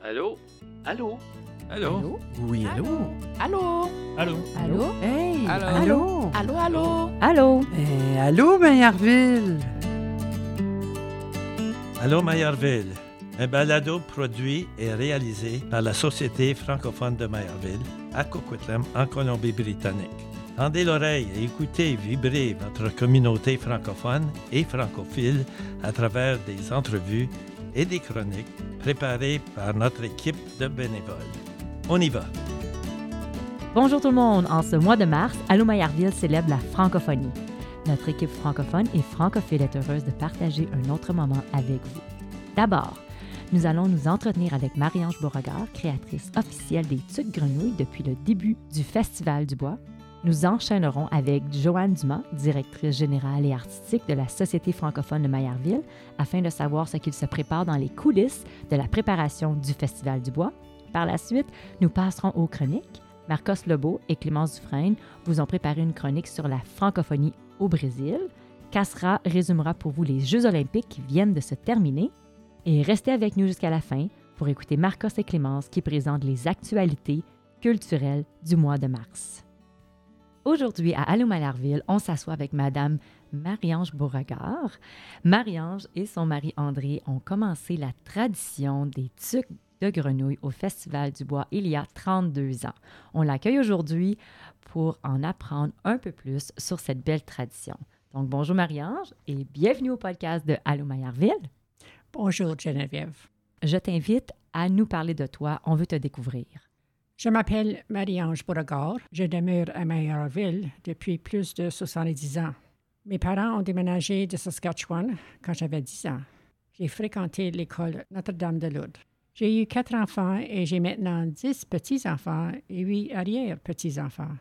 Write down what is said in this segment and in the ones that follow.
Allô? Allô? Allô? Oui, allô? Allô? Allô? Allô? Hey! Allô? Allô? Allô, allô? Allô? Eh, allô, Maillardville? Allô, Maillardville. Un balado produit et réalisé par la Société francophone de Maillardville à Coquitlam, en Colombie-Britannique. Tendez l'oreille et écoutez vibrer votre communauté francophone et francophile à travers des entrevues et des chroniques préparées par notre équipe de bénévoles. On y va! Bonjour tout le monde. En ce mois de mars, Allô Maillardville célèbre la francophonie. Notre équipe francophone et francophile est heureuse de partager un autre moment avec vous. D'abord, nous allons nous entretenir avec Marie-Ange Beauregard, créatrice officielle des Tucs Grenouilles depuis le début du Festival du Bois. Nous enchaînerons avec Joanne Dumas, directrice générale et artistique de la Société francophone de Maillardville, afin de savoir ce qu'il se prépare dans les coulisses de la préparation du Festival du Bois. Par la suite, nous passerons aux chroniques. Marcos Lebeau et Clémence Dufresne vous ont préparé une chronique sur la francophonie au Brésil. Cassera résumera pour vous les Jeux olympiques qui viennent de se terminer. Et restez avec nous jusqu'à la fin pour écouter Marcos et Clémence qui présentent les actualités culturelles du mois de mars. Aujourd'hui, à Allô Maillardville, on s'assoit avec Madame Marie-Ange Beauregard. Marie-Ange et son mari André ont commencé la tradition des tucs de grenouilles au Festival du Bois il y a 32 ans. On l'accueille aujourd'hui pour en apprendre un peu plus sur cette belle tradition. Donc, bonjour Marie-Ange et bienvenue au podcast de Allô Maillardville. Bonjour, Geneviève. Je t'invite à nous parler de toi. On veut te découvrir. Je m'appelle Marie-Ange Beauregard. Je demeure à Maillardville depuis plus de 70 ans. Mes parents ont déménagé de Saskatchewan quand j'avais 10 ans. J'ai fréquenté l'école Notre-Dame de Lourdes. J'ai eu quatre enfants et j'ai maintenant dix petits-enfants et huit arrière-petits-enfants.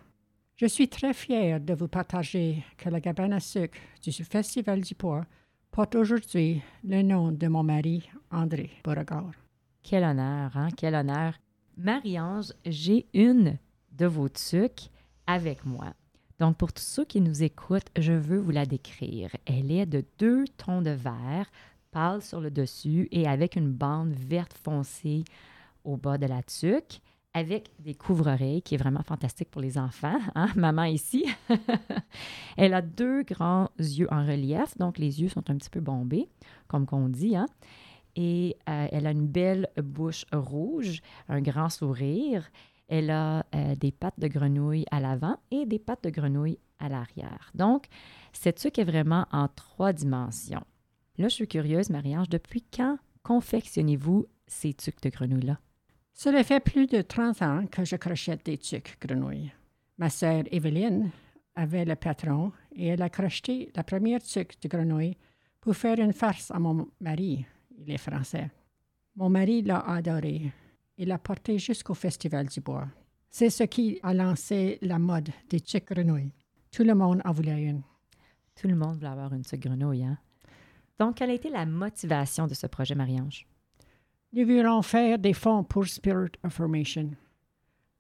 Je suis très fière de vous partager que la cabane à sucre du Festival du Bois porte aujourd'hui le nom de mon mari, André Beauregard. Quel honneur, hein? Quel honneur. Marie-Ange, j'ai une de vos tucs avec moi. Donc, pour tous ceux qui nous écoutent, je veux vous la décrire. Elle est de deux tons de vert, pâle sur le dessus et avec une bande verte foncée au bas de la tuque, avec des couvre-oreilles, qui est vraiment fantastique pour les enfants. Hein? Maman ici. Elle a deux grands yeux en relief, donc les yeux sont un petit peu bombés, comme qu'on dit. Hein? Et euh, elle a une belle bouche rouge, un grand sourire. Elle a euh, des pattes de grenouille à l'avant et des pattes de grenouille à l'arrière. Donc, cette tuque est vraiment en trois dimensions. Là, je suis curieuse, Marie-Ange, depuis quand confectionnez-vous ces tuques de grenouille-là? Cela fait plus de 30 ans que je crochette des tuques grenouilles. Ma sœur Evelyne avait le patron et elle a crocheté la première tuque de grenouille pour faire une farce à mon mari. Il est français. Mon mari l'a adoré. Il l'a porté jusqu'au Festival du Bois. C'est ce qui a lancé la mode des tuques grenouilles. Tout le monde en voulait une. Tout le monde voulait avoir une tuque grenouille, hein? Donc, quelle a été la motivation de ce projet, Marie-Ange? Nous voulons faire des fonds pour Spirit Affirmation.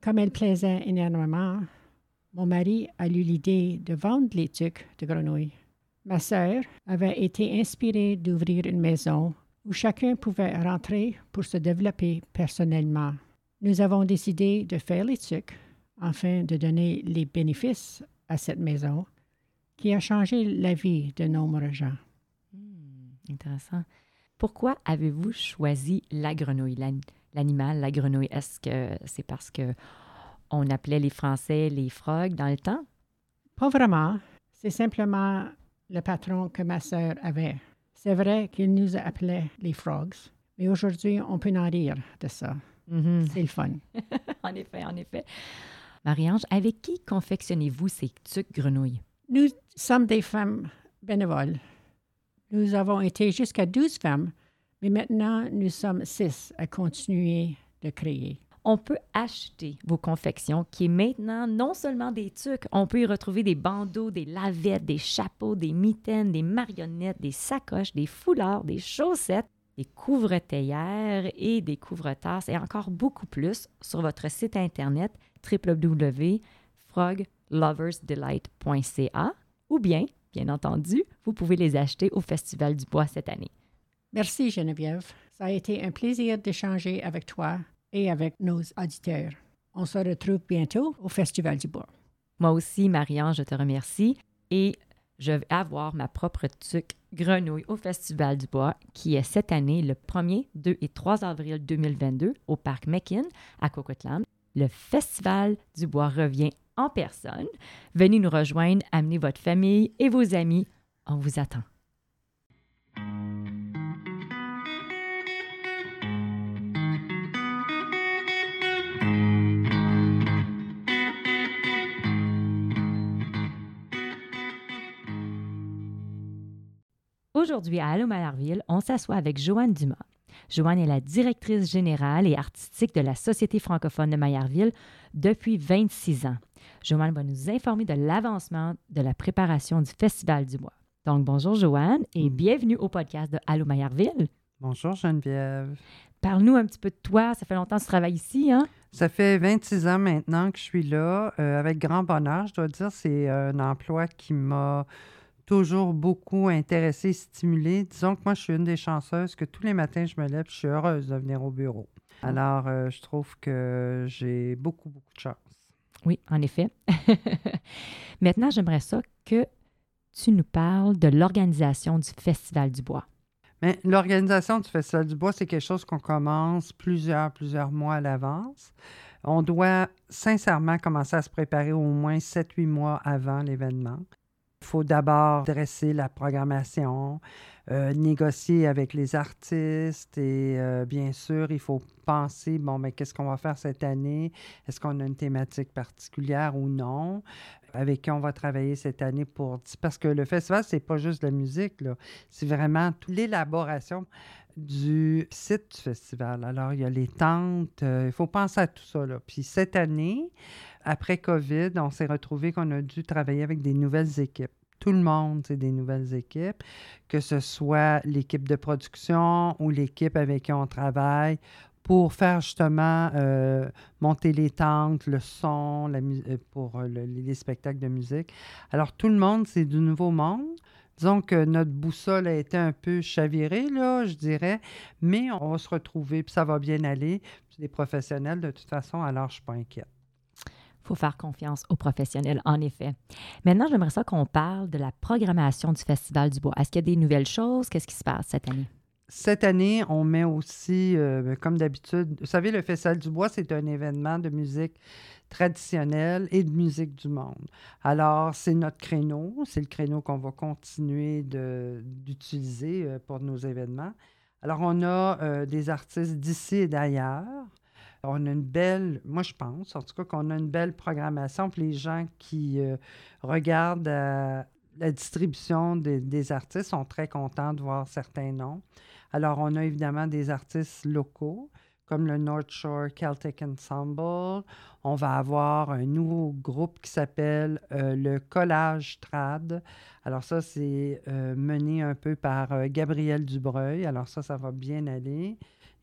Comme elle plaisait énormément, mon mari a eu l'idée de vendre les tuques de grenouilles. Ma sœur avait été inspirée d'ouvrir une maison où chacun pouvait rentrer pour se développer personnellement. Nous avons décidé de faire les tuques afin de donner les bénéfices à cette maison qui a changé la vie de nombreux gens. Intéressant. Pourquoi avez-vous choisi la grenouille, l'animal, la grenouille? Est-ce que c'est parce que on appelait les Français les frogs dans le temps? Pas vraiment. C'est simplement le patron que ma sœur avait. C'est vrai qu'il nous appelait les frogs, mais aujourd'hui, on peut en rire de ça. Mhm. C'est le fun. en effet, en effet. Marie-Ange, avec qui confectionnez-vous ces tuques grenouilles? Nous sommes des femmes bénévoles. Nous avons été jusqu'à 12 femmes, mais maintenant nous sommes six à continuer de créer. On peut acheter vos confections qui est maintenant non seulement des tucs, on peut y retrouver des bandeaux, des lavettes, des chapeaux, des mitaines, des marionnettes, des sacoches, des foulards, des chaussettes, des couvre-théières et des couvre-tasses et encore beaucoup plus sur votre site internet www.frogloversdelight.ca ou bien, bien entendu, vous pouvez les acheter au Festival du Bois cette année. Merci Geneviève. Ça a été un plaisir d'échanger avec toi et avec nos auditeurs. On se retrouve bientôt au Festival du Bois. Moi aussi, Marianne, je te remercie. Et je vais avoir ma propre tuque grenouille au Festival du Bois, qui est cette année le 1er, 2 et 3 avril 2022 au Parc Mekin à Coquitlam. Le Festival du Bois revient en personne. Venez nous rejoindre, amenez votre famille et vos amis. On vous attend. Aujourd'hui, à Allô Maillardville, on s'assoit avec Joanne Dumas. Joanne est la directrice générale et artistique de la Société francophone de Maillardville depuis 26 ans. Joanne va nous informer de l'avancement de la préparation du Festival du Bois. Donc, bonjour Joanne et bienvenue au podcast de Allô Maillardville. Bonjour Geneviève. Parle-nous un petit peu de toi. Ça fait longtemps que tu travailles ici, hein? Ça fait 26 ans maintenant que je suis là, euh, avec grand bonheur. Je dois dire, c'est un emploi qui m'a toujours beaucoup intéressé, stimulé. Disons que moi, je suis une des chanceuses que tous les matins, je me lève je suis heureuse de venir au bureau. Alors, euh, je trouve que j'ai beaucoup, beaucoup de chance. Oui, en effet. Maintenant, j'aimerais ça que tu nous parles de l'organisation du Festival du Bois. Mais l'organisation du Festival du Bois, c'est quelque chose qu'on commence plusieurs, plusieurs mois à l'avance. On doit sincèrement commencer à se préparer au moins 7-8 mois avant l'événement. Il faut d'abord dresser la programmation, euh, négocier avec les artistes et euh, bien sûr, il faut penser, bon, mais qu'est-ce qu'on va faire cette année? Est-ce qu'on a une thématique particulière ou non? Avec qui on va travailler cette année pour... Parce que le festival, c'est pas juste la musique, là. C'est vraiment toute l'élaboration du site du festival. Alors, il y a les tentes, euh, il faut penser à tout ça. Là. Puis cette année, après COVID, on s'est retrouvé qu'on a dû travailler avec des nouvelles équipes. Tout le monde, c'est des nouvelles équipes, que ce soit l'équipe de production ou l'équipe avec qui on travaille pour faire justement euh, monter les tentes, le son, la euh, pour les spectacles de musique. Alors, tout le monde, c'est du nouveau monde. Disons que notre boussole a été un peu chavirée, là, je dirais, mais on va se retrouver, puis ça va bien aller. C'est des professionnels de toute façon, alors je ne suis pas inquiète. Faut faire confiance aux professionnels, en effet. Maintenant, j'aimerais ça qu'on parle de la programmation du Festival du Bois. Est-ce qu'il y a des nouvelles choses? Qu'est-ce qui se passe cette année? Cette année, on met aussi, euh, comme d'habitude, vous savez, le Festival du Bois, c'est un événement de musique traditionnelle et de musique du monde. Alors, c'est notre créneau, c'est le créneau qu'on va continuer d'utiliser euh, pour nos événements. Alors, on a euh, des artistes d'ici et d'ailleurs. On a une belle, moi je pense, en tout cas qu'on a une belle programmation pour les gens qui euh, regardent la distribution des artistes sont très contents de voir certains noms. Alors, on a évidemment des artistes locaux comme le North Shore Celtic Ensemble. On va avoir un nouveau groupe qui s'appelle euh, le Collage Trad. Alors ça, c'est euh, mené un peu par euh, Gabriel Dubreuil. Alors ça, ça va bien aller.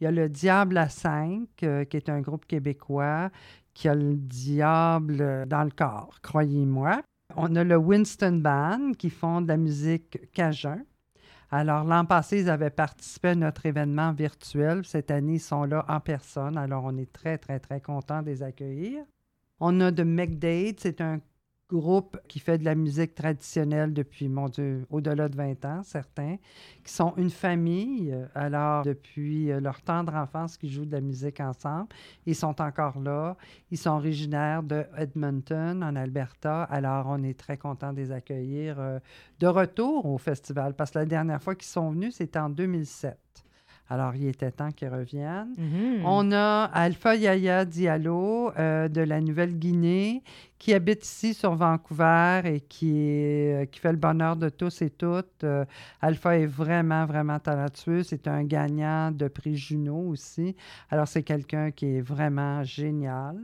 Il y a le Diable à 5, qui est un groupe québécois qui a le diable dans le corps, croyez-moi. On a le Winston Band qui font de la musique cajun. Alors, l'an passé, ils avaient participé à notre événement virtuel. Cette année, ils sont là en personne. Alors, on est très, très, très content de les accueillir. On a de McDade, c'est un groupe qui fait de la musique traditionnelle depuis, mon Dieu, au-delà de 20 ans, certains, qui sont une famille, euh, alors depuis euh, leur tendre enfance, qui jouent de la musique ensemble. Ils sont encore là. Ils sont originaires de Edmonton, en Alberta. Alors, on est très content de les accueillir euh, de retour au festival, parce que la dernière fois qu'ils sont venus, c'était en 2007. Alors, il était temps qu'ils reviennent. Mhm. On a Alpha Yaya Diallo euh, de la Nouvelle-Guinée qui habite ici sur Vancouver et qui, euh, qui fait le bonheur de tous et toutes. Euh, Alpha est vraiment, vraiment talentueux. C'est un gagnant de prix Juno aussi. Alors, c'est quelqu'un qui est vraiment génial.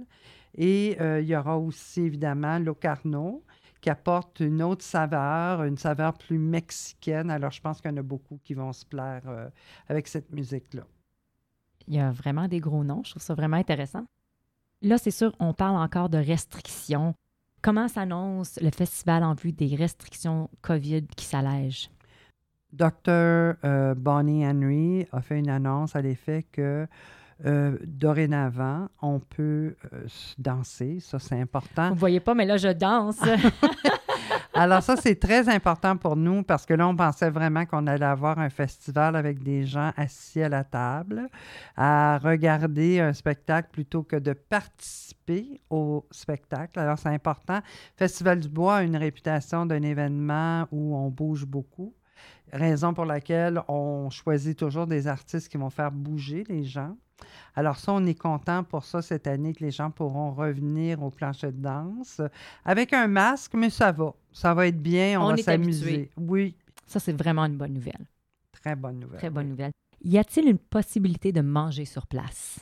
Et il y aura aussi, évidemment, Locarno qui une autre saveur, une saveur plus mexicaine. Alors, je pense qu'il y en a beaucoup qui vont se plaire euh, avec cette musique-là. Il y a vraiment des gros noms. Je trouve ça vraiment intéressant. Là, c'est sûr, on parle encore de restrictions. Comment s'annonce le festival en vue des restrictions COVID qui s'allègent? Dr. euh, Bonnie Henry a fait une annonce à l'effet que euh, dorénavant, on peut euh, danser. Ça, c'est important. Vous ne voyez pas, mais là, je danse. Alors ça, c'est très important pour nous parce que là, on pensait vraiment qu'on allait avoir un festival avec des gens assis à la table, à regarder un spectacle plutôt que de participer au spectacle. Alors c'est important. Festival du Bois a une réputation d'un événement où on bouge beaucoup. Raison pour laquelle on choisit toujours des artistes qui vont faire bouger les gens. Alors ça, on est content pour ça cette année que les gens pourront revenir au plancher de danse avec un masque, mais ça va. Ça va être bien, on, On va s'amuser. Oui, Ça, c'est vraiment une bonne nouvelle. très bonne nouvelle. Très bonne nouvelle. Y a-t-il une possibilité de manger sur place?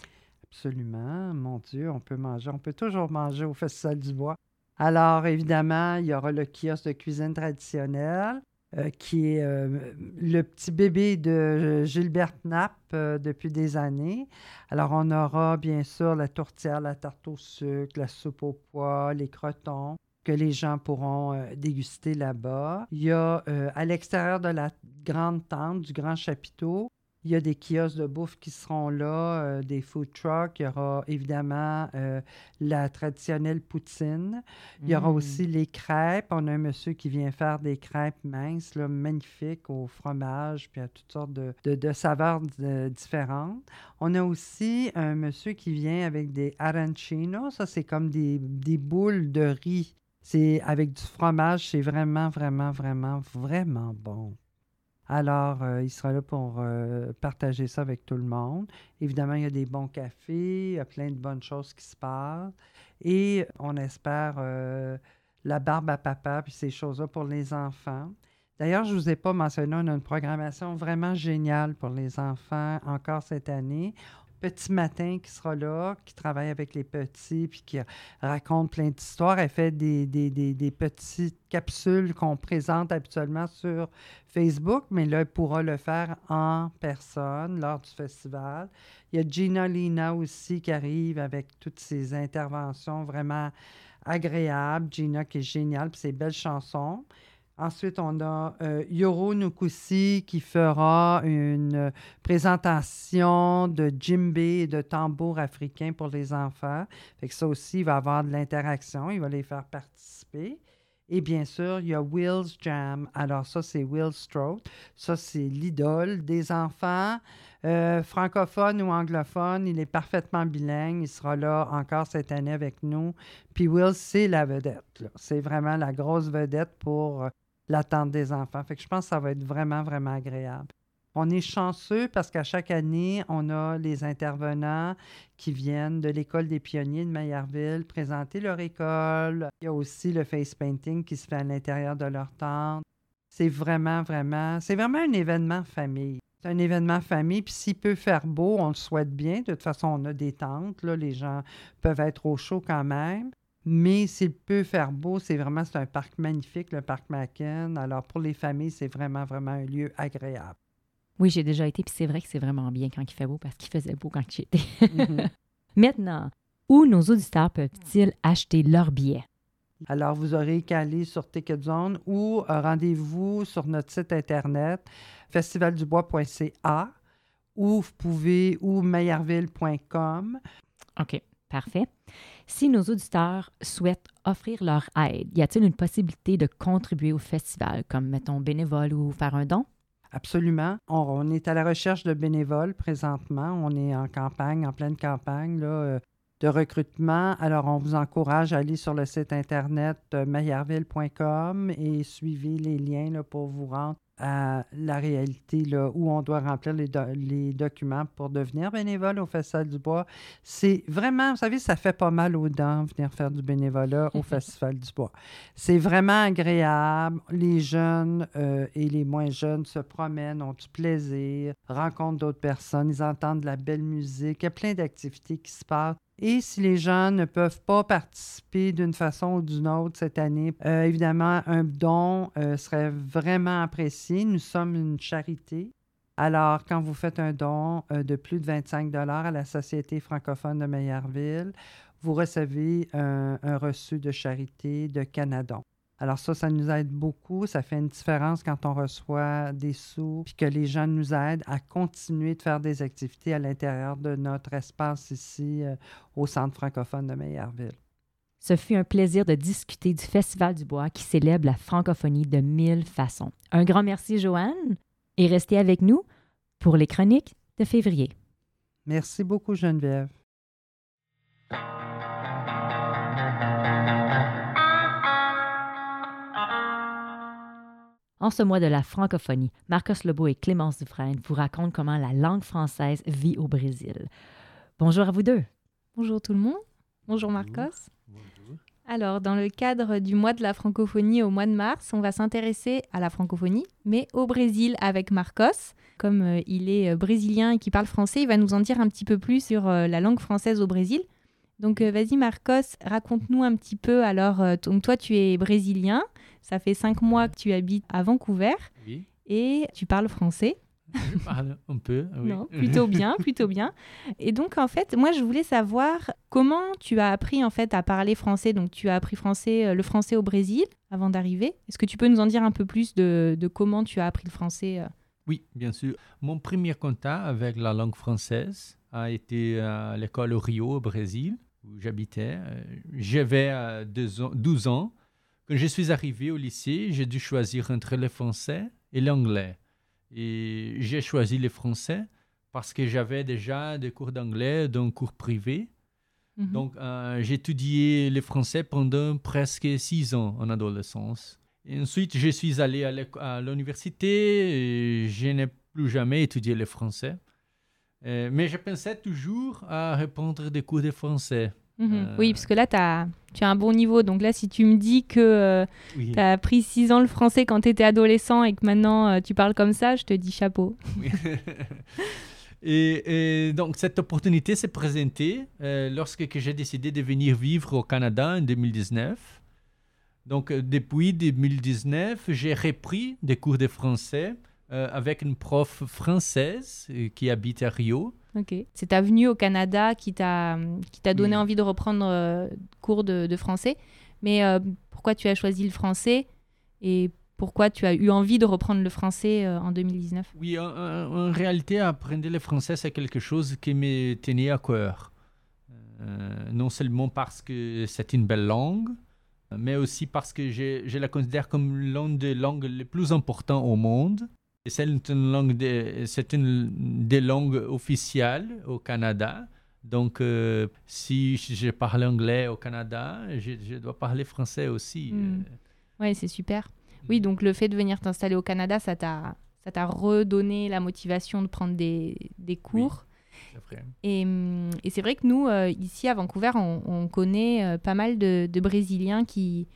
Absolument. Mon Dieu, on peut manger. On peut toujours manger au Festival du Bois. Alors, évidemment, il y aura le kiosque de cuisine traditionnelle, euh, qui est euh, le petit bébé de Gilbert Knapp euh, depuis des années. Alors, on aura bien sûr la tourtière, la tarte au sucre, la soupe au pois, les crotons que les gens pourront euh, déguster là-bas. Il y a euh, à l'extérieur de la grande tente, du grand chapiteau, il y a des kiosques de bouffe qui seront là, euh, des food trucks. Il y aura évidemment euh, la traditionnelle poutine. Il y aura Mm. aussi les crêpes. On a un monsieur qui vient faire des crêpes minces, là, magnifiques, au fromage, puis à toutes sortes de, de- de saveurs euh, différentes. On a aussi un monsieur qui vient avec des arancino. Ça, c'est comme des, des boules de riz. C'est avec du fromage. C'est vraiment, vraiment, vraiment, vraiment bon. Alors, euh, il sera là pour euh, partager ça avec tout le monde. Évidemment, il y a des bons cafés, il y a plein de bonnes choses qui se passent. Et on espère euh, la barbe à papa, puis ces choses-là pour les enfants. D'ailleurs, je ne vous ai pas mentionné, on a une programmation vraiment géniale pour les enfants encore cette année. Petit Matin qui sera là, qui travaille avec les petits, puis qui raconte plein d'histoires. Elle fait des, des, des- des petites capsules qu'on présente habituellement sur Facebook, mais là, elle pourra le faire en personne lors du festival. Il y a Gina Lina aussi qui arrive avec toutes ses interventions vraiment agréables. Gina qui est géniale, puis ses belles chansons. Ensuite, on a euh, Yoro Nukusi qui fera une euh, présentation de djembé et de tambour africain pour les enfants. Fait que ça aussi, il va avoir de l'interaction, il va les faire participer. Et bien sûr, il y a Will's Jam. Alors ça, c'est Will Stroke. Ça, c'est l'idole des enfants. Euh, francophone ou anglophone, il est parfaitement bilingue. Il sera là encore cette année avec nous. Puis Will, c'est la vedette. C'est vraiment la grosse vedette pour euh, l'attente des enfants. Je pense que ça va être vraiment, vraiment agréable. On est chanceux parce qu'à chaque année, on a les intervenants qui viennent de l'École des pionniers de Maillardville présenter leur école. Il y a aussi le face painting qui se fait à l'intérieur de leur tente. C'est vraiment, vraiment, c'est vraiment un événement famille. C'est un événement famille, puis s'il peut faire beau, on le souhaite bien. De toute façon, on a des tentes, là, les gens peuvent être au chaud quand même. Mais s'il peut faire beau, c'est vraiment, c'est un parc magnifique, le parc Macken. Alors, pour les familles, c'est vraiment, vraiment un lieu agréable. Oui, j'ai déjà été, puis c'est vrai que c'est vraiment bien quand il fait beau parce qu'il faisait beau quand j'y étais. Mhm. Maintenant, où nos auditeurs peuvent-ils acheter leurs billets? Alors, vous aurez qu'à aller sur Ticket Zone ou euh, rendez-vous sur notre site Internet festivaldubois.ca ou vous pouvez ou meillerville.com. OK, parfait. Si nos auditeurs souhaitent offrir leur aide, y a-t-il une possibilité de contribuer au festival, comme, mettons, bénévole ou faire un don? Absolument. On, on est à la recherche de bénévoles présentement. On est en campagne, en pleine campagne là, euh, de recrutement. Alors, on vous encourage à aller sur le site Internet euh, meillerville.com et suivez les liens là, pour vous rendre à la réalité là, où on doit remplir les, do- les documents pour devenir bénévole au Festival du Bois. C'est vraiment, vous savez, ça fait pas mal aux dents venir faire du bénévolat au Festival du Bois. C'est vraiment agréable. Les jeunes euh, et les moins jeunes se promènent, ont du plaisir, rencontrent d'autres personnes, ils entendent de la belle musique. Il y a plein d'activités qui se passent. Et si les gens ne peuvent pas participer d'une façon ou d'une autre cette année, euh, évidemment, un don euh, serait vraiment apprécié. Nous sommes une charité. Alors, quand vous faites un don euh, de plus de 25 à la Société francophone de Meillerville, vous recevez un, un reçu de charité de Canadon. Alors ça, ça nous aide beaucoup. Ça fait une différence quand on reçoit des sous, puis que les gens nous aident à continuer de faire des activités à l'intérieur de notre espace ici euh, au Centre francophone de Meyerville. Ce fut un plaisir de discuter du Festival du Bois qui célèbre la francophonie de mille façons. Un grand merci, Joanne, et restez avec nous pour les chroniques de février. Merci beaucoup, Geneviève. En ce mois de la francophonie, Marcos Lebeau et Clémence Dufresne vous racontent comment la langue française vit au Brésil. Bonjour à vous deux. Bonjour tout le monde. Bonjour Marcos. Alors, dans le cadre du mois de la francophonie au mois de mars, on va s'intéresser à la francophonie, mais au Brésil avec Marcos. Comme euh, il est euh, brésilien et qui parle français, il va nous en dire un petit peu plus sur euh, la langue française au Brésil. Donc, vas-y Marcos, raconte-nous un petit peu. Alors, donc, toi, tu es brésilien. Ça fait cinq mois que tu habites à Vancouver. Oui. Et tu parles français. Je parle un peu, oui. Non, plutôt bien, plutôt bien. Et donc, en fait, moi, je voulais savoir comment tu as appris, en fait, à parler français. Donc, tu as appris français, euh, le français au Brésil avant d'arriver. Est-ce que tu peux nous en dire un peu plus de, de comment tu as appris le français euh? Oui, bien sûr. Mon premier contact avec la langue française a été à l'école Rio, au Brésil, où j'habitais. Euh, J'avais 12 ans. Quand je suis arrivé au lycée, j'ai dû choisir entre le français et l'anglais. Et j'ai choisi le français parce que j'avais déjà des cours d'anglais dans un cours privé. Mhm. Donc, euh, j'ai étudié le français pendant presque six ans en adolescence. Et ensuite, je suis allé à l'université et je n'ai plus jamais étudié le français. Euh, mais je pensais toujours à répondre des cours de français. Mhm. Euh, Oui, parce que là, as, tu as un bon niveau. Donc là, si tu me dis que Oui. tu as appris six ans le français quand tu étais adolescent et que maintenant euh, tu parles comme ça, je te dis chapeau. Oui. et, et donc, cette opportunité s'est présentée euh, lorsque que j'ai décidé de venir vivre au Canada en 2019. Donc, euh, depuis 2019, j'ai repris des cours de français euh, avec une prof française euh, qui habite à Rio. Ok. C'est ta venue au Canada qui t'a qui t'a donné Oui. envie de reprendre euh, cours de, de français. Mais euh, pourquoi tu as choisi le français et pourquoi tu as eu envie de reprendre le français euh, en 2019 Oui, en, réalité, apprendre le français, c'est quelque chose qui me tenait à cœur. Euh, non seulement parce que c'est une belle langue, mais aussi parce que je, je la considère comme l'une des langues les plus importantes au monde. C'est une, langue de- c'est une des langues officielles au Canada. Donc, euh, si je parle anglais au Canada, je, je dois parler français aussi. Mm. Euh, Ouais, c'est super. Oui, donc le fait de venir t'installer au Canada, ça t'a ça t'a redonné la motivation de prendre des, des cours. c'est vrai. Et, hum, et c'est vrai que nous, euh, ici à Vancouver, on, on connaît euh, pas mal de, de Brésiliens qui,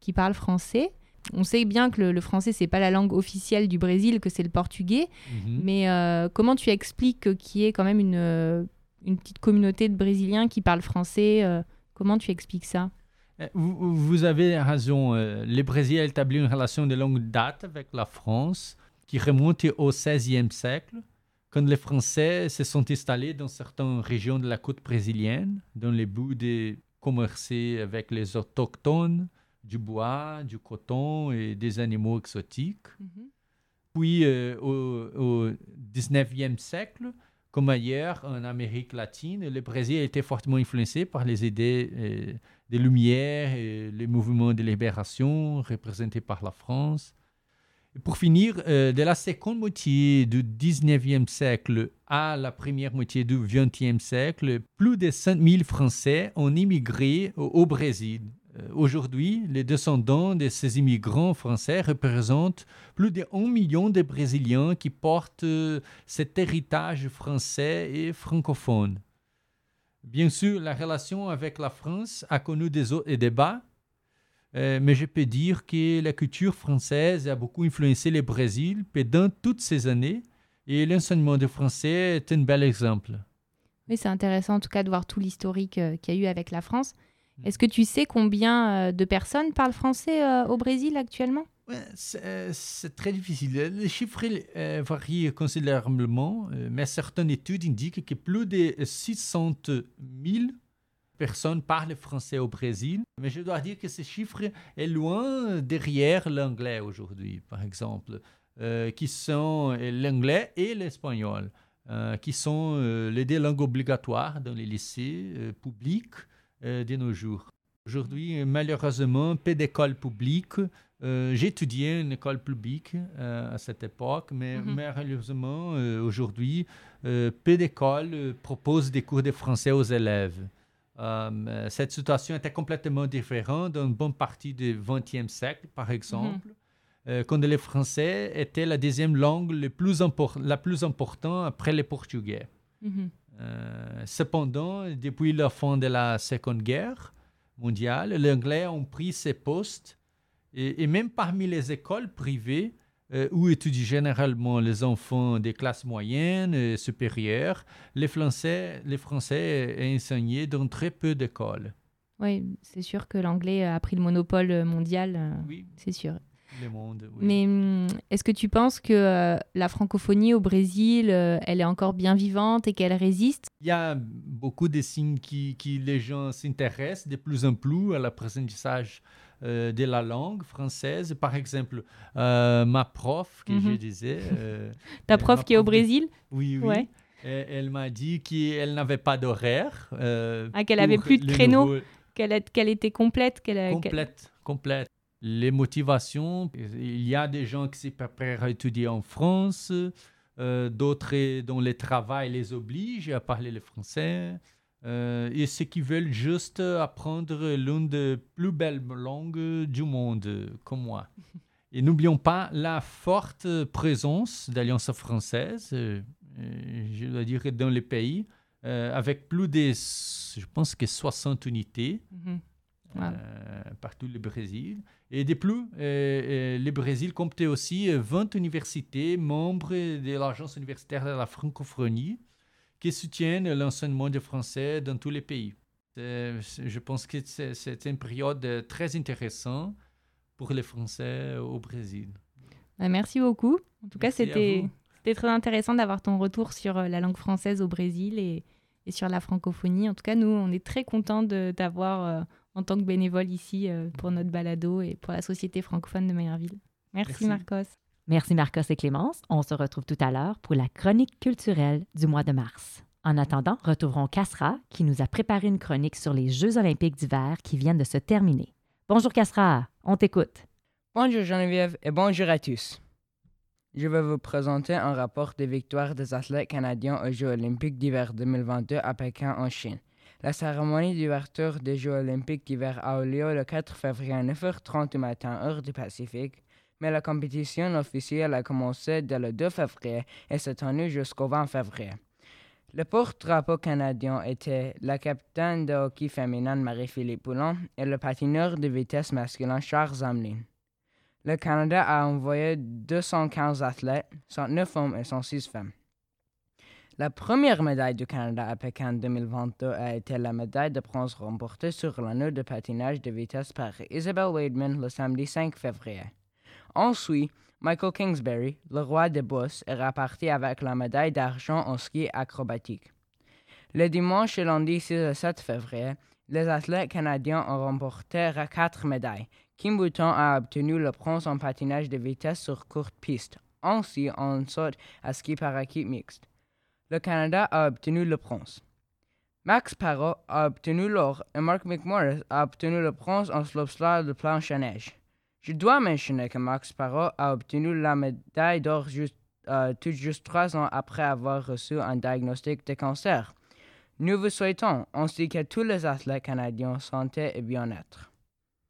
qui parlent français. On sait bien que le, le français, c'est pas la langue officielle du Brésil, que c'est le portugais. Mhm. Mais euh, comment tu expliques qu'il y ait quand même une, euh, une petite communauté de Brésiliens qui parlent français euh, Comment tu expliques ça? Euh, Vous, vous avez raison. Le Brésil a établi une relation de longue date avec la France qui remonte au XVIe siècle, quand les Français se sont installés dans certaines régions de la côte brésilienne, dans le but de commercer avec les autochtones, du bois, du coton et des animaux exotiques. Puis, euh, au, au 19e siècle, comme ailleurs en Amérique latine, le Brésil a été fortement influencé par les idées euh, des Lumières et les mouvements de libération représentés par la France. Et pour finir, euh, de la seconde moitié du 19e siècle à la première moitié du 20e siècle, plus de 5000 Français ont immigré au, au Brésil. Euh, Aujourd'hui, les descendants de ces immigrants français représentent plus de 1 million de Brésiliens qui portent euh, cet héritage français et francophone. Bien sûr, la relation avec la France a connu des hauts et des bas, euh, mais je peux dire que la culture française a beaucoup influencé le Brésil pendant toutes ces années et l'enseignement du français est un bel exemple. Oui, c'est intéressant en tout cas de voir tout l'historique qu'il y a eu avec la France. Est-ce que tu sais combien euh, de personnes parlent français euh, au Brésil actuellement? Euh, c'est très difficile. Les chiffres varient considérablement, mais certaines études indiquent que plus de 600 000 personnes parlent français au Brésil, mais je dois dire que ce chiffre est loin derrière l'anglais aujourd'hui, par exemple, qui sont l'anglais et l'espagnol, qui sont les deux langues obligatoires dans les lycées publics de nos jours. Aujourd'hui, malheureusement, peu d'écoles publiques. J'ai étudié une école publique à cette époque, mais mhm. malheureusement, aujourd'hui, peu d'écoles proposent des cours de français aux élèves. Euh, cette situation était complètement différente dans une bonne partie du XXe siècle, par exemple, mm-hmm. quand le français était la deuxième langue la plus, la plus importante après le portugais. Euh, cependant, depuis la fin de la Seconde Guerre mondiale, l'anglais a pris ses postes et, et, même parmi les écoles privées, euh, où étudient généralement les enfants des classes moyennes et supérieures, les Français, les Français est enseigné dans très peu d'écoles. Oui, c'est sûr que l'anglais a pris le monopole mondial, euh, oui. c'est sûr. Le monde, oui. Mais hum, est-ce que tu penses que euh, la francophonie au Brésil, elle est encore bien vivante et qu'elle résiste? Il y a beaucoup de signes qui, qui les gens s'intéressent de plus en plus à l'apprentissage euh, de la langue française. Par exemple, euh, ma prof, que je mhm. disais. Euh, Ta prof qui est au Brésil? Oui, oui. Elle, m'a dit qu'elle n'avait pas d'horaire. ah, qu'elle avait plus de créneaux, qu'elle était complète. complète, complète. Les motivations, il y a des gens qui se préparent à étudier en France, d'autres dont le travail les oblige à parler le français. Euh, et ceux qui veulent juste apprendre l'une des plus belles langues du monde, comme moi. Et n'oublions pas la forte présence d'Alliance française, euh, je dois dire, dans les pays, euh, avec plus de, je pense que 60 unités mhm. partout le Brésil. Et de plus, le Brésil comptait aussi 20 universités membres de l'Agence universitaire de la francophonie qui soutiennent l'enseignement du français dans tous les pays. Je pense que c'est une période très intéressante pour les Français au Brésil. Bah, merci beaucoup. En tout cas, c'était très intéressant d'avoir ton retour sur euh, la langue française au Brésil et, et, sur la francophonie. En tout cas, nous, on est très contents d'avoir euh, en tant que bénévole ici euh, pour notre balado et pour la Société francophone de Mayerville. Merci. Marcos. Merci Marcos et Clémence. On se retrouve tout à l'heure pour la chronique culturelle du mois de mars. En attendant, retrouvons Cassera qui nous a préparé une chronique sur les Jeux olympiques d'hiver qui viennent de se terminer. Bonjour Cassera, on t'écoute. Bonjour Geneviève et bonjour à tous. Je vais vous présenter un rapport des victoires des athlètes canadiens aux Jeux olympiques d'hiver 2022 à Pékin en Chine. La cérémonie d'ouverture des Jeux olympiques d'hiver a eu lieu le 4 février à 9h30 du matin, heure du Pacifique, mais la compétition officielle a commencé dès le 2 février et s'est tenue jusqu'au 20 février. Le porte-drapeau canadien était la capitaine de hockey féminin Marie-Philippe Poulin et le patineur de vitesse masculin Charles Zamlin. Le Canada a envoyé 215 athlètes, 109 hommes et 106 femmes. La première médaille du Canada à Pékin 2022 a été la médaille de bronze remportée sur l'anneau de patinage de vitesse par Isabelle Wademan le samedi 5 février. Ensuite, Michael Kingsbury, le roi des bosses, est reparti avec la médaille d'argent en ski acrobatique. Le dimanche et lundi 6 et 7 février, les athlètes canadiens ont remporté quatre médailles. Kim Bouton a obtenu le bronze en patinage de vitesse sur courte piste, ainsi en saut à ski par équipe mixte. Le Canada a obtenu le bronze. Max Parrot a obtenu l'or et Mark McMorris a obtenu le bronze en slopestyle de planche à neige. Je dois mentionner que Max Parrot a obtenu la médaille d'or euh, tout juste trois ans après avoir reçu un diagnostic de cancer. Nous vous souhaitons, ainsi que tous les athlètes canadiens, santé et bien-être.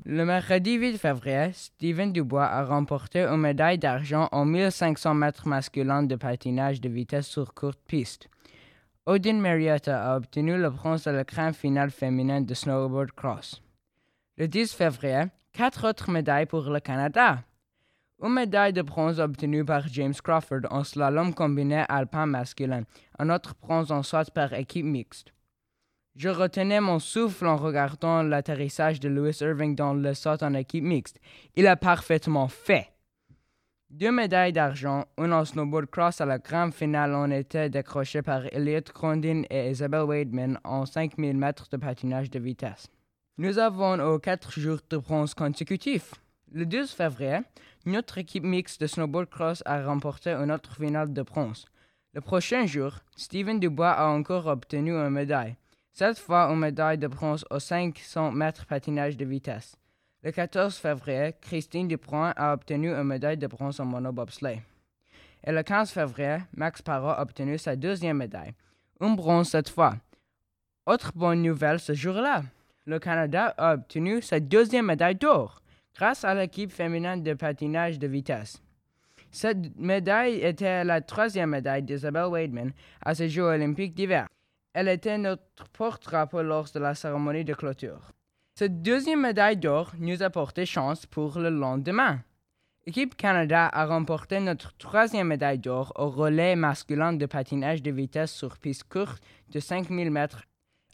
Le mercredi 8 février, Steven Dubois a remporté une médaille d'argent en 1500 mètres masculins de patinage de vitesse sur courte piste. Odin Marietta a obtenu le bronze à la crème finale féminine de snowboard cross. Le 10 février, quatre autres médailles pour le Canada. Une médaille de bronze obtenue par James Crawford en slalom combiné alpin masculin, un autre bronze en saut par équipe mixte. Je retenais mon souffle en regardant l'atterrissage de Louis Irving dans le saut en équipe mixte. Il a parfaitement fait. Deux médailles d'argent, une en snowboard cross à la grande finale ont été décrochées par Elliot Condon et Isabelle Wademan en 5000 mètres de patinage de vitesse. Nous avons eu quatre jours de bronze consécutifs. Le 12 février, notre équipe mixte de snowboard cross a remporté une autre finale de bronze. Le prochain jour, Steven Dubois a encore obtenu une médaille. Cette fois, une médaille de bronze aux 500 mètres patinage de vitesse. Le 14 février, Christine Dupont a obtenu une médaille de bronze en monobobsleigh. Et le 15 février, Max Parra a obtenu sa deuxième médaille, une bronze cette fois. Autre bonne nouvelle ce jour-là, le Canada a obtenu sa deuxième médaille d'or grâce à l'équipe féminine de patinage de vitesse. Cette médaille était la troisième médaille d'Isabelle Wademan à ces Jeux olympiques d'hiver. Elle était notre porte-drapeau lors de la cérémonie de clôture. Cette deuxième médaille d'or nous a porté chance pour le lendemain. L'équipe Canada a remporté notre troisième médaille d'or au relais masculin de patinage de vitesse sur piste courte de 5000 mètres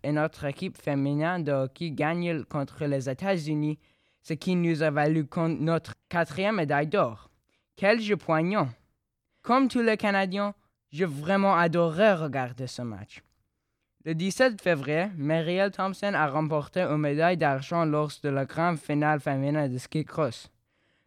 et notre équipe féminine de hockey gagne contre les États-Unis, ce qui nous a valu notre quatrième médaille d'or. Quel jeu poignant! Comme tous les Canadiens, j'ai vraiment adoré regarder ce match. Le 17 février, Marielle Thompson a remporté une médaille d'argent lors de la grande finale féminine de ski cross.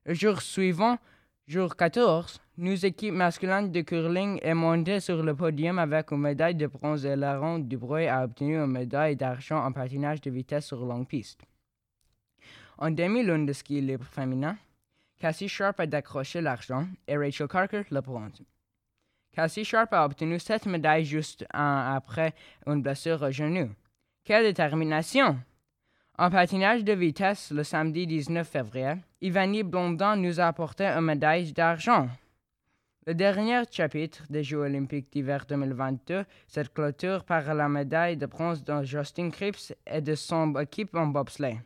Le jour suivant, jour 14, nos équipes masculines de curling est montée sur le podium avec une médaille de bronze et Laurent Dubreuil a obtenu une médaille d'argent en patinage de vitesse sur longue piste. En demi-lune de ski libre féminin, Cassie Sharp a décroché l'argent et Rachel Carker le bronze. Cassie Sharp a obtenu cette médaille juste après une blessure au genou. Quelle détermination! En patinage de vitesse le samedi 19 février, Ivani Blondin nous a apporté une médaille d'argent. Le dernier chapitre des Jeux olympiques d'hiver 2022 cette clôture par la médaille de bronze de Justin Cripps et de son équipe en bobsleigh.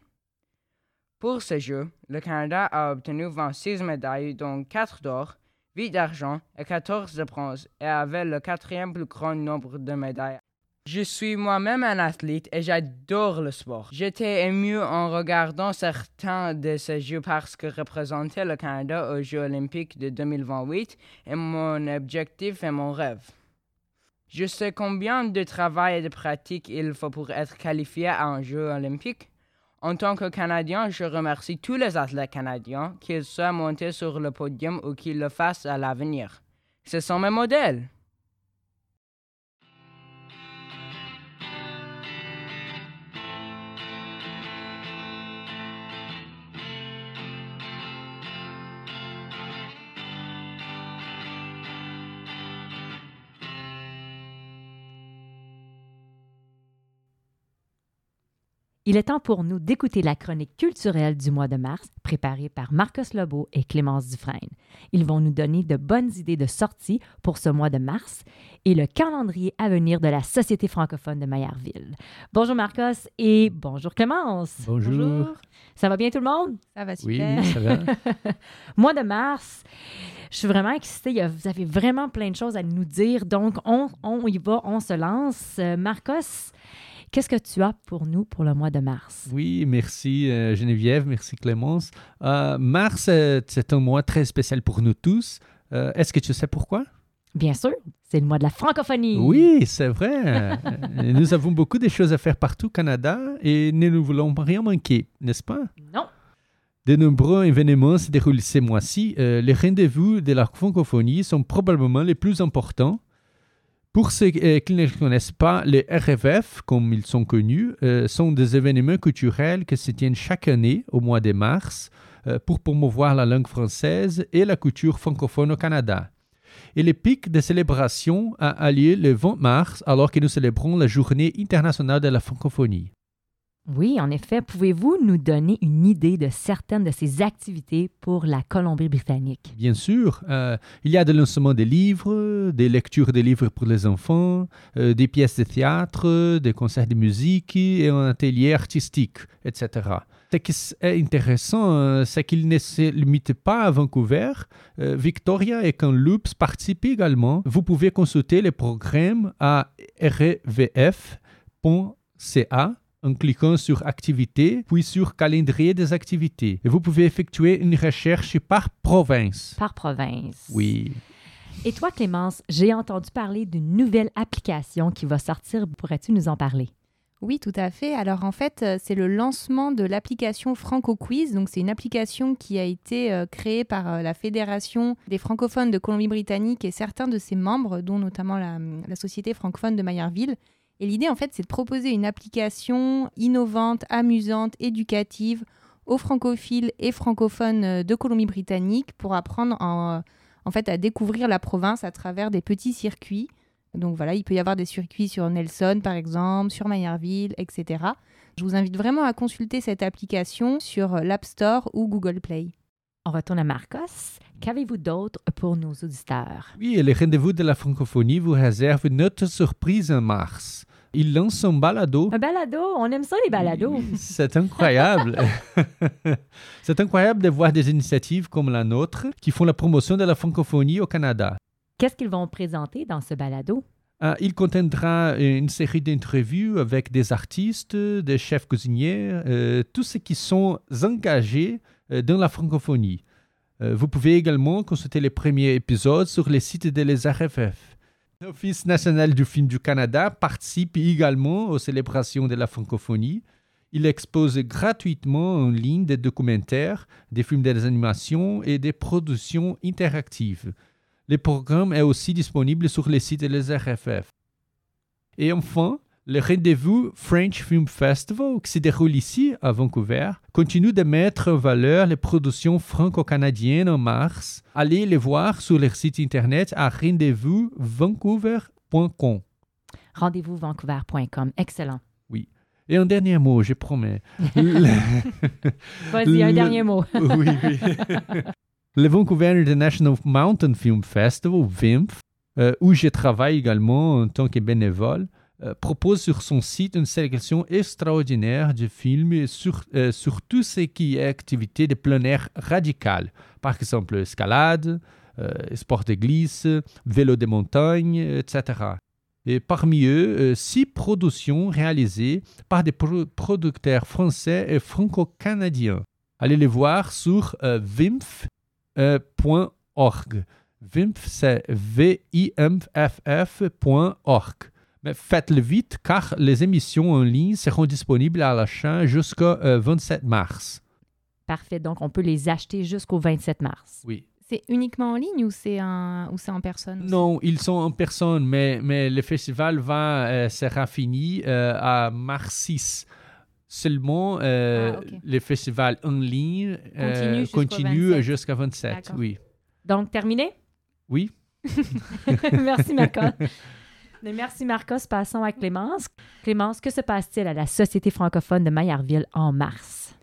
Pour ces Jeux, le Canada a obtenu 26 médailles, dont 4 d'or, 8 d'argent et 14 de bronze, et avait le quatrième plus grand nombre de médailles. Je suis moi-même un athlète et j'adore le sport. J'étais ému en regardant certains de ces Jeux parce que représenter le Canada aux Jeux olympiques de 2028 est mon objectif et mon rêve. Je sais combien de travail et de pratique il faut pour être qualifié à un Jeu olympique. En tant que Canadien, je remercie tous les athlètes canadiens, qu'ils soient montés sur le podium ou qu'ils le fassent à l'avenir. Ce sont mes modèles. Il est temps pour nous d'écouter la chronique culturelle du mois de mars, préparée par Marcos Lobo et Clémence Dufresne. Ils vont nous donner de bonnes idées de sortie pour ce mois de mars et le calendrier à venir de la Société francophone de Maillardville. Bonjour Marcos et bonjour Clémence. Bonjour. Ça va bien tout le monde? Ça va Oui, super. ça va. mois de mars, je suis vraiment excitée. Vous avez vraiment plein de choses à nous dire. Donc, on, on y va, on se lance. Euh, Marcos, qu'est-ce que tu as pour nous pour le mois de mars? Oui, merci euh, Geneviève, merci Clémence. Euh, mars, euh, c'est un mois très spécial pour nous tous. Euh, Est-ce que tu sais pourquoi? Bien sûr, c'est le mois de la francophonie. Oui, c'est vrai. Nous avons beaucoup de choses à faire partout au Canada et nous ne voulons rien manquer, n'est-ce pas? Non. De nombreux événements se déroulent ces mois-ci. Les rendez-vous de la francophonie sont probablement les plus importants. Pour ceux euh, qui ne connaissent pas, les RFF, comme ils sont connus, euh, sont des événements culturels qui se tiennent chaque année au mois de mars euh, pour promouvoir la langue française et la culture francophone au Canada. Et le pic de célébration a, a lieu le 20 mars alors que nous célébrons la journée internationale de la francophonie. Oui, en effet. Pouvez-vous nous donner une idée de certaines de ces activités pour la Colombie-Britannique? Bien sûr, euh, il y a de lancement des livres, des lectures de livres pour les enfants, euh, des pièces de théâtre, des concerts de musique et un atelier artistique, etc. Ce qui est intéressant, euh, c'est qu'il ne se limite pas à Vancouver. Victoria et Kamloops participent également. Vous pouvez consulter les programmes à rvf.ca en cliquant sur Activités, puis sur Calendrier des activités. Et vous pouvez effectuer une recherche par province. Par province. Oui. Et toi, Clémence, j'ai entendu parler d'une nouvelle application qui va sortir. Pourrais-tu nous en parler? Oui, tout à fait. Alors en fait, euh, c'est le lancement de l'application Franco Quiz. Donc c'est une application qui a été euh, créée par euh, la Fédération des francophones de Colombie-Britannique et certains de ses membres, dont notamment la, la Société francophone de Mayerville. Et l'idée, en fait, c'est de proposer une application innovante, amusante, éducative aux francophiles et francophones de Colombie-Britannique pour apprendre en, en fait à découvrir la province à travers des petits circuits. Donc voilà, il peut y avoir des circuits sur Nelson par exemple, sur Mayerville, etc. Je vous invite vraiment à consulter cette application sur l'App Store ou Google Play. On retourne à Marcos. Qu'avez-vous d'autre pour nos auditeurs? Oui, et le rendez-vous de la francophonie vous réserve une autre surprise en mars. Il lance son balado. Un balado, on aime ça les balados. C'est incroyable. C'est incroyable de voir des initiatives comme la nôtre qui font la promotion de la francophonie au Canada. Qu'est-ce qu'ils vont présenter dans ce balado? Euh, il contiendra une série d'interviews avec des artistes, des chefs cuisiniers, euh, tous ceux qui sont engagés euh, dans la francophonie. Euh, vous pouvez également consulter les premiers épisodes sur les sites de les RFF. L'Office national du film du Canada participe également aux célébrations de la francophonie. Il expose gratuitement en ligne des documentaires, des films des animations et des productions interactives. Le programme est aussi disponible sur les sites des RFF. Et enfin, le rendez-vous French Film Festival, qui se déroule ici, à Vancouver, continue de mettre en valeur les productions franco-canadiennes en mars. Allez les voir sur leur site internet à rendez-vous-vancouver.com. Rendez-vous-vancouver.com. Excellent. Et un dernier mot, je promets. Vas-y, un Le- dernier mot. oui, oui. le Vancouver International Mountain Film Festival, VIMF, euh, où je travaille également en tant que bénévole, propose sur son site une sélection extraordinaire de films sur, euh, sur tout ce qui est activité de plein air radicale. Par exemple, escalade, euh, sport de glisse, vélo de montagne, etc. Et parmi eux, euh, six productions réalisées par des pro- producteurs français et franco-canadiens. Allez les voir sur euh, vimf.org. Vimf, c'est V-I-M-F-F.org. Mais faites-le vite car les émissions en ligne seront disponibles à l'achat jusqu'au euh, 27 mars. Parfait. Donc, on peut les acheter jusqu'au 27 mars. Oui. C'est uniquement en ligne ou c'est un... ou c'est en personne aussi? Non, ils sont en personne, mais, mais le festival va euh, sera fini euh, à mars 6. Seulement, euh, Ah, ok. le festival en ligne euh, Continue jusqu'au continue 27. jusqu'à 27. D'accord. Oui. Donc, terminé? Oui. Merci, Marcos. Merci, Marcos. Passons à Clémence. Clémence, que se passe-t-il à la Société francophone de Mayerville en mars?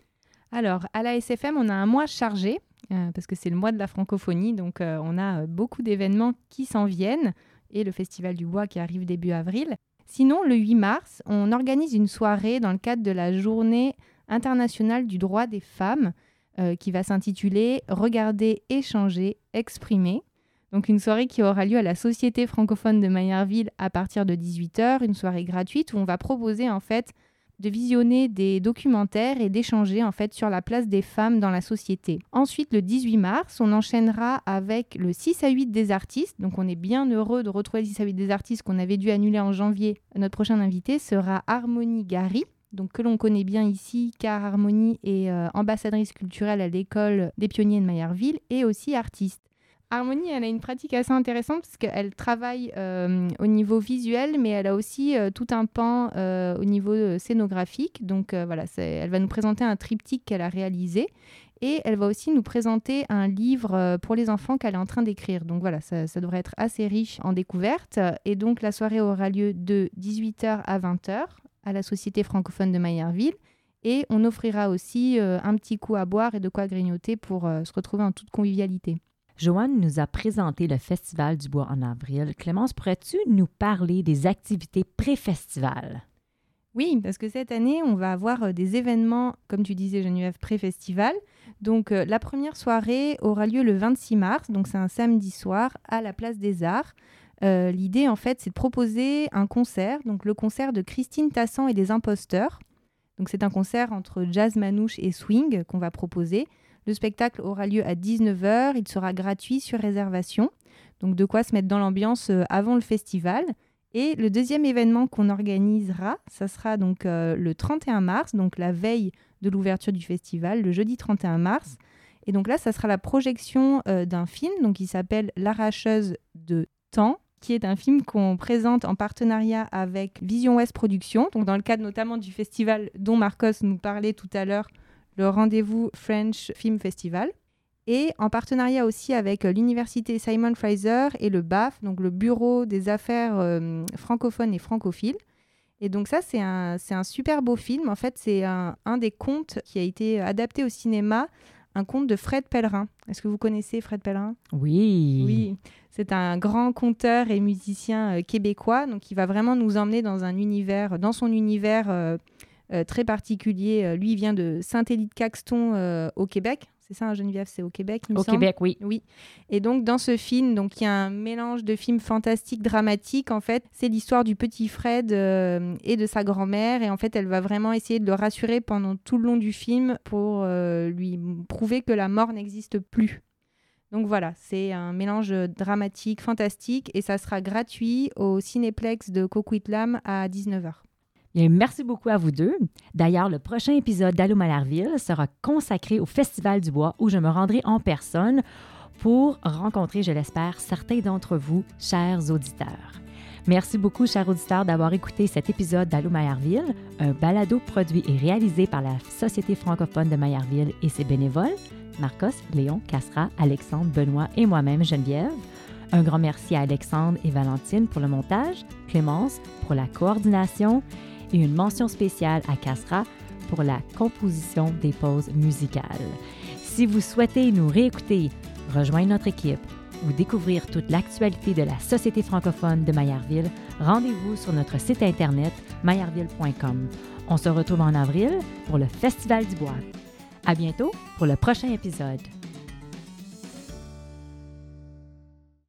Alors, à la SFM, on a un mois chargé, euh, parce que c'est le mois de la francophonie, donc euh, on a euh, beaucoup d'événements qui s'en viennent, et le Festival du Bois qui arrive début avril. Sinon, le 8 mars, on organise une soirée dans le cadre de la journée internationale du droit des femmes, qui va s'intituler Regarder, échanger, exprimer. Donc une soirée qui aura lieu à la Société francophone de Mayerville à partir de 18h, une soirée gratuite où on va proposer en fait de visionner des documentaires et d'échanger en fait sur la place des femmes dans la société. Ensuite, le 18 mars, on enchaînera avec le 6 à 8 des artistes. Donc, on est bien heureux de retrouver le 6 à 8 des artistes qu'on avait dû annuler en janvier. Notre prochain invité sera Harmonie Gary. Donc, que l'on connaît bien ici, car Harmonie est euh, ambassadrice culturelle à l'école des pionniers de Mayerville et aussi artiste. Harmonie, elle a une pratique assez intéressante parce qu'elle travaille euh, au niveau visuel, mais elle a aussi euh, tout un pan euh, au niveau scénographique. Donc voilà, elle va nous présenter un triptyque qu'elle a réalisé et elle va aussi nous présenter un livre pour les enfants qu'elle est en train d'écrire. Donc voilà, ça, devrait être assez riche en découvertes. Et donc la soirée aura lieu de 18h à 20h à la Société francophone de Mayerville. Et on offrira aussi un petit coup à boire et de quoi grignoter pour se retrouver en toute convivialité. Joanne nous a présenté le Festival du Bois en avril. Clémence, pourrais-tu nous parler des activités pré-festival? Oui, parce que cette année, on va avoir euh, des événements, comme tu disais, Geneviève, pré-festival. Donc, euh, la première soirée aura lieu le 26 mars, donc c'est un samedi soir, à la Place des Arts. Euh, L'idée, en fait, c'est de proposer un concert, donc le concert de Christine Tassan et des Imposteurs. Donc c'est un concert entre jazz manouche et swing qu'on va proposer. Le spectacle aura lieu à 19h, il sera gratuit sur réservation. Donc de quoi se mettre dans l'ambiance euh, avant le festival. Et le deuxième événement qu'on organisera, ça sera donc euh, le 31 mars, donc la veille de l'ouverture du festival, le jeudi 31 mars. Et donc là, ça sera la projection euh, d'un film donc qui s'appelle L'arracheuse de temps qui est un film qu'on présente en partenariat avec Vision West Productions, donc dans le cadre notamment du festival dont Marcos nous parlait tout à l'heure, le rendez-vous French Film Festival et en partenariat aussi avec euh, l'université Simon Fraser et le BAF, donc le Bureau des affaires euh, francophones et francophiles. Et donc ça, c'est un, un, super beau film. En fait, c'est un, un, des contes qui a été adapté au cinéma, un conte de Fred Pellerin. Est-ce que vous connaissez Fred Pellerin? Oui. Oui, c'est un grand conteur et musicien euh, québécois, donc il va vraiment nous emmener dans un univers, dans son univers très particulier. Lui, il vient de Saint-Élie-de-Caxton au Québec. C'est ça, Geneviève, c'est au Québec, Au Québec, oui. Oui. Et donc, dans ce film, donc il y a un mélange de films fantastiques, dramatiques. En fait, c'est l'histoire du petit Fred euh, et de sa grand-mère. Et en fait, elle va vraiment essayer de le rassurer pendant tout le long du film pour euh, lui prouver que la mort n'existe plus. Donc voilà, c'est un mélange dramatique, fantastique, et ça sera gratuit au Cinéplex de Coquitlam à 19h merci beaucoup à vous deux. D'ailleurs, le prochain épisode d'Allô Malarville sera consacré au Festival du Bois où je me rendrai en personne pour rencontrer, je l'espère, certains d'entre vous, chers auditeurs. Merci beaucoup, chers auditeurs, d'avoir écouté cet épisode d'Allô Maillardville, un balado produit et réalisé par la Société francophone de Maillardville et ses bénévoles, Marcos, Léon, Castra, Alexandre, Benoît et moi-même, Geneviève. Un grand merci à Alexandre et Valentine pour le montage, Clémence pour la coordination et une mention spéciale à Castra pour la composition des pauses musicales. Si vous souhaitez nous réécouter, rejoindre notre équipe ou découvrir toute l'actualité de la Société francophone de Maillardville, rendez-vous sur notre site internet maillardville.com. On se retrouve en avril pour le Festival du Bois. À bientôt pour le prochain épisode.